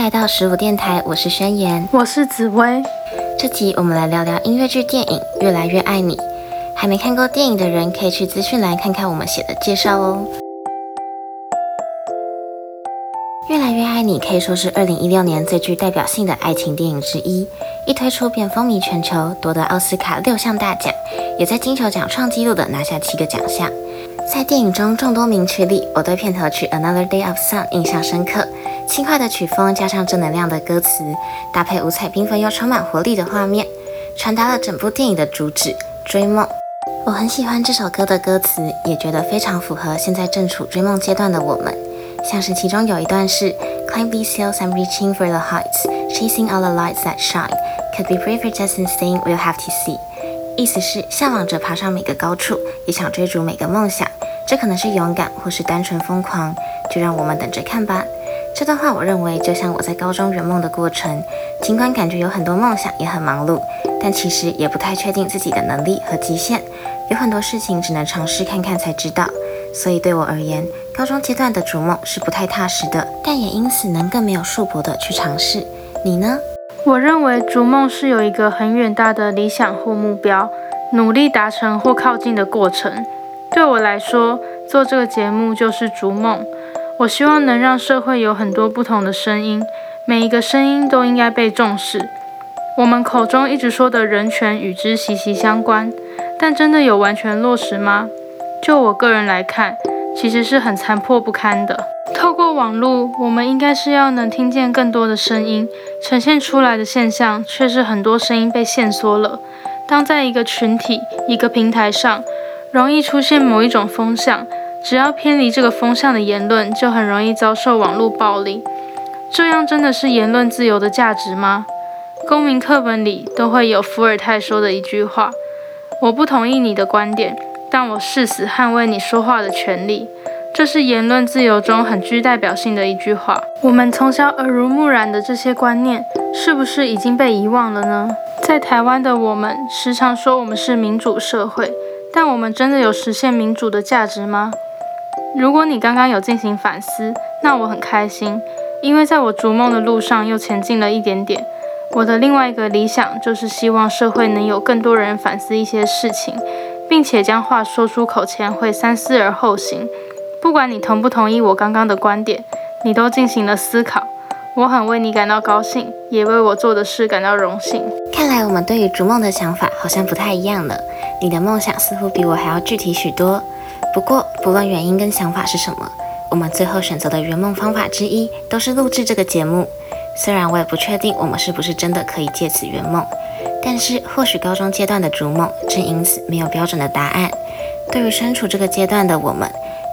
来到十五电台，我是宣言，我是紫薇。这集我们来聊聊音乐剧电影《越来越爱你》。还没看过电影的人，可以去资讯栏看看我们写的介绍哦。《越来越爱你》可以说是二零一六年最具代表性的爱情电影之一，一推出便风靡全球，夺得奥斯卡六项大奖，也在金球奖创纪录的拿下七个奖项。在电影中众多名曲里，我对片头曲《Another Day of Sun》印象深刻。轻快的曲风加上正能量的歌词，搭配五彩缤纷又充满活力的画面，传达了整部电影的主旨——追梦。我很喜欢这首歌的歌词，也觉得非常符合现在正处追梦阶段的我们。像是其中有一段是 “Climb these hills and reaching for the heights, chasing all the lights that shine. Could be brave or just insane, we'll have to see。”意思是向往着爬上每个高处，也想追逐每个梦想。这可能是勇敢，或是单纯疯狂，就让我们等着看吧。这段话，我认为就像我在高中圆梦的过程，尽管感觉有很多梦想，也很忙碌，但其实也不太确定自己的能力和极限，有很多事情只能尝试看看才知道。所以对我而言，高中阶段的逐梦是不太踏实的，但也因此能更没有束缚的去尝试。你呢？我认为逐梦是有一个很远大的理想或目标，努力达成或靠近的过程。对我来说，做这个节目就是逐梦。我希望能让社会有很多不同的声音，每一个声音都应该被重视。我们口中一直说的人权与之息息相关，但真的有完全落实吗？就我个人来看，其实是很残破不堪的。透过网络，我们应该是要能听见更多的声音，呈现出来的现象却是很多声音被限缩了。当在一个群体、一个平台上，容易出现某一种风向。只要偏离这个风向的言论，就很容易遭受网络暴力。这样真的是言论自由的价值吗？公民课本里都会有伏尔泰说的一句话：“我不同意你的观点，但我誓死捍卫你说话的权利。”这是言论自由中很具代表性的一句话。我们从小耳濡目染的这些观念，是不是已经被遗忘了呢？在台湾的我们，时常说我们是民主社会，但我们真的有实现民主的价值吗？如果你刚刚有进行反思，那我很开心，因为在我逐梦的路上又前进了一点点。我的另外一个理想就是希望社会能有更多人反思一些事情，并且将话说出口前会三思而后行。不管你同不同意我刚刚的观点，你都进行了思考，我很为你感到高兴，也为我做的事感到荣幸。看来我们对于逐梦的想法好像不太一样了。你的梦想似乎比我还要具体许多。不过，不论原因跟想法是什么，我们最后选择的圆梦方法之一都是录制这个节目。虽然我也不确定我们是不是真的可以借此圆梦，但是或许高中阶段的逐梦正因此没有标准的答案。对于身处这个阶段的我们，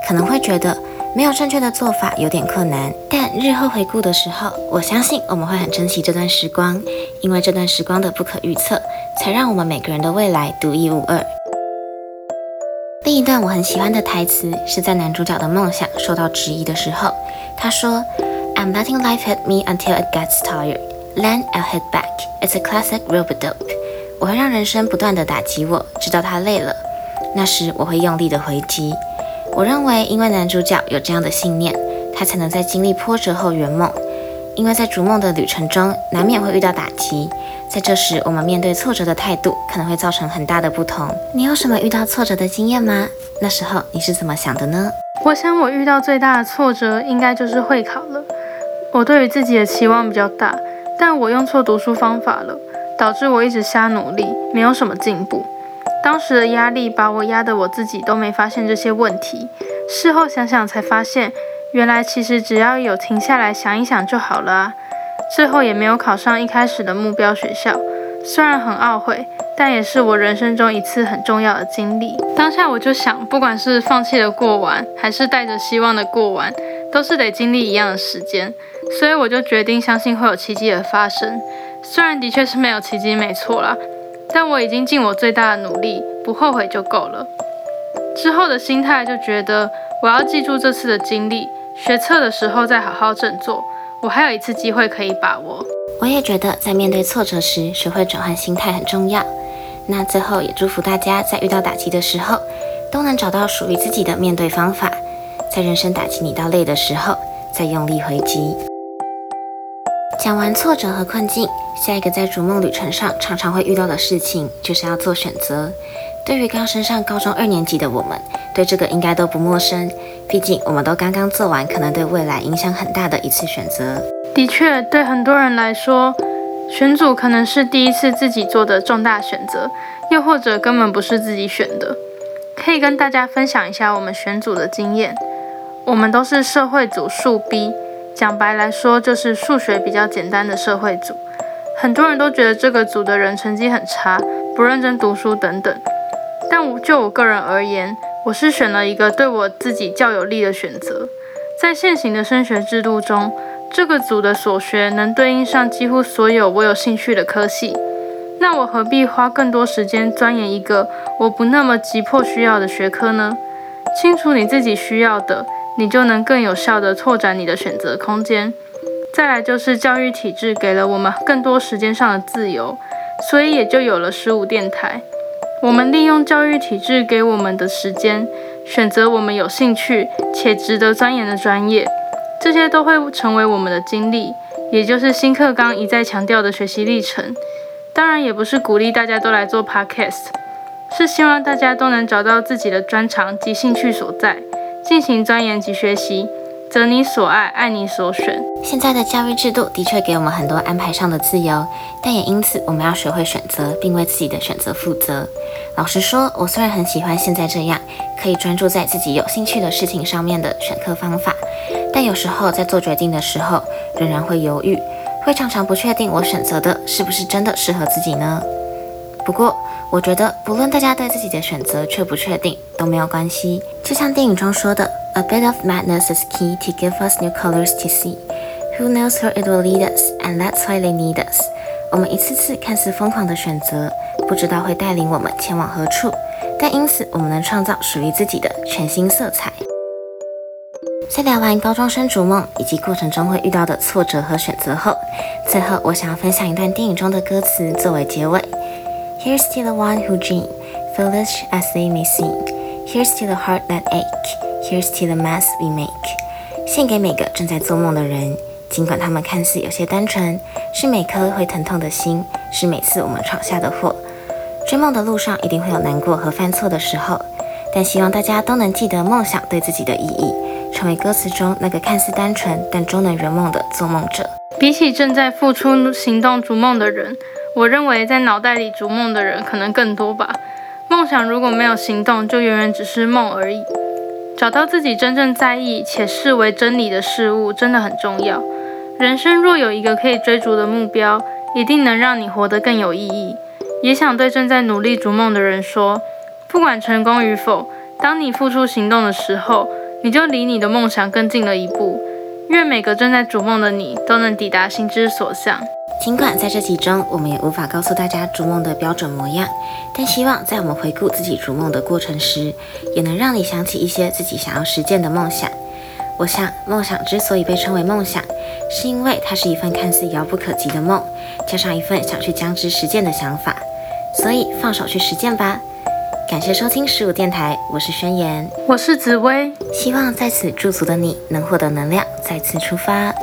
可能会觉得没有正确的做法有点困难。但日后回顾的时候，我相信我们会很珍惜这段时光，因为这段时光的不可预测，才让我们每个人的未来独一无二。另一段我很喜欢的台词是在男主角的梦想受到质疑的时候，他说：“I'm letting life hit me until it gets tired, then I'll hit back. It's a classic robot dope。”我会让人生不断的打击我，直到他累了，那时我会用力的回击。我认为，因为男主角有这样的信念，他才能在经历波折后圆梦。因为在逐梦的旅程中，难免会遇到打击。在这时，我们面对挫折的态度可能会造成很大的不同。你有什么遇到挫折的经验吗？那时候你是怎么想的呢？我想我遇到最大的挫折应该就是会考了。我对于自己的期望比较大，但我用错读书方法了，导致我一直瞎努力，没有什么进步。当时的压力把我压得我自己都没发现这些问题。事后想想才发现，原来其实只要有停下来想一想就好了啊。最后也没有考上一开始的目标学校，虽然很懊悔，但也是我人生中一次很重要的经历。当下我就想，不管是放弃的过完，还是带着希望的过完，都是得经历一样的时间。所以我就决定相信会有奇迹的发生。虽然的确是没有奇迹，没错啦，但我已经尽我最大的努力，不后悔就够了。之后的心态就觉得，我要记住这次的经历，学测的时候再好好振作。我还有一次机会可以把握。我也觉得，在面对挫折时，学会转换心态很重要。那最后也祝福大家，在遇到打击的时候，都能找到属于自己的面对方法。在人生打击你到累的时候，再用力回击。讲完挫折和困境，下一个在逐梦旅程上常常会遇到的事情，就是要做选择。对于刚升上高中二年级的我们，对这个应该都不陌生。毕竟我们都刚刚做完可能对未来影响很大的一次选择。的确，对很多人来说，选组可能是第一次自己做的重大选择，又或者根本不是自己选的。可以跟大家分享一下我们选组的经验。我们都是社会组数 B。讲白来说，就是数学比较简单的社会组。很多人都觉得这个组的人成绩很差，不认真读书等等。但就我个人而言，我是选了一个对我自己较有利的选择。在现行的升学制度中，这个组的所学能对应上几乎所有我有兴趣的科系。那我何必花更多时间钻研一个我不那么急迫需要的学科呢？清楚你自己需要的。你就能更有效地拓展你的选择空间。再来就是教育体制给了我们更多时间上的自由，所以也就有了十五电台。我们利用教育体制给我们的时间，选择我们有兴趣且值得钻研的专业，这些都会成为我们的经历，也就是新课纲一再强调的学习历程。当然，也不是鼓励大家都来做 podcast，是希望大家都能找到自己的专长及兴趣所在。进行钻研及学习，择你所爱，爱你所选。现在的教育制度的确给我们很多安排上的自由，但也因此我们要学会选择，并为自己的选择负责。老实说，我虽然很喜欢现在这样可以专注在自己有兴趣的事情上面的选课方法，但有时候在做决定的时候，仍然会犹豫，会常常不确定我选择的是不是真的适合自己呢？不过，我觉得，不论大家对自己的选择确不确定，都没有关系。就像电影中说的，A bit of madness is key to give us new colors to see. Who knows where it will lead us, and that's why they need us. 我们一次次看似疯狂的选择，不知道会带领我们前往何处，但因此我们能创造属于自己的全新色彩。在聊完高中生逐梦以及过程中会遇到的挫折和选择后，最后我想要分享一段电影中的歌词作为结尾。Here's to the one who dream, foolish as they may seem. Here's to the heart that ache. Here's to the mess we make. 献给每个正在做梦的人，尽管他们看似有些单纯，是每颗会疼痛的心，是每次我们闯下的祸。追梦的路上一定会有难过和犯错的时候，但希望大家都能记得梦想对自己的意义，成为歌词中那个看似单纯但终能圆梦的做梦者。比起正在付出行动逐梦的人。我认为在脑袋里逐梦的人可能更多吧。梦想如果没有行动，就远远只是梦而已。找到自己真正在意且视为真理的事物，真的很重要。人生若有一个可以追逐的目标，一定能让你活得更有意义。也想对正在努力逐梦的人说，不管成功与否，当你付出行动的时候，你就离你的梦想更近了一步。愿每个正在逐梦的你，都能抵达心之所向。尽管在这集中，我们也无法告诉大家逐梦的标准模样，但希望在我们回顾自己逐梦的过程时，也能让你想起一些自己想要实践的梦想。我想，梦想之所以被称为梦想，是因为它是一份看似遥不可及的梦，加上一份想去将之实践的想法。所以，放手去实践吧！感谢收听十五电台，我是宣言，我是紫薇，希望在此驻足的你能获得能量，再次出发。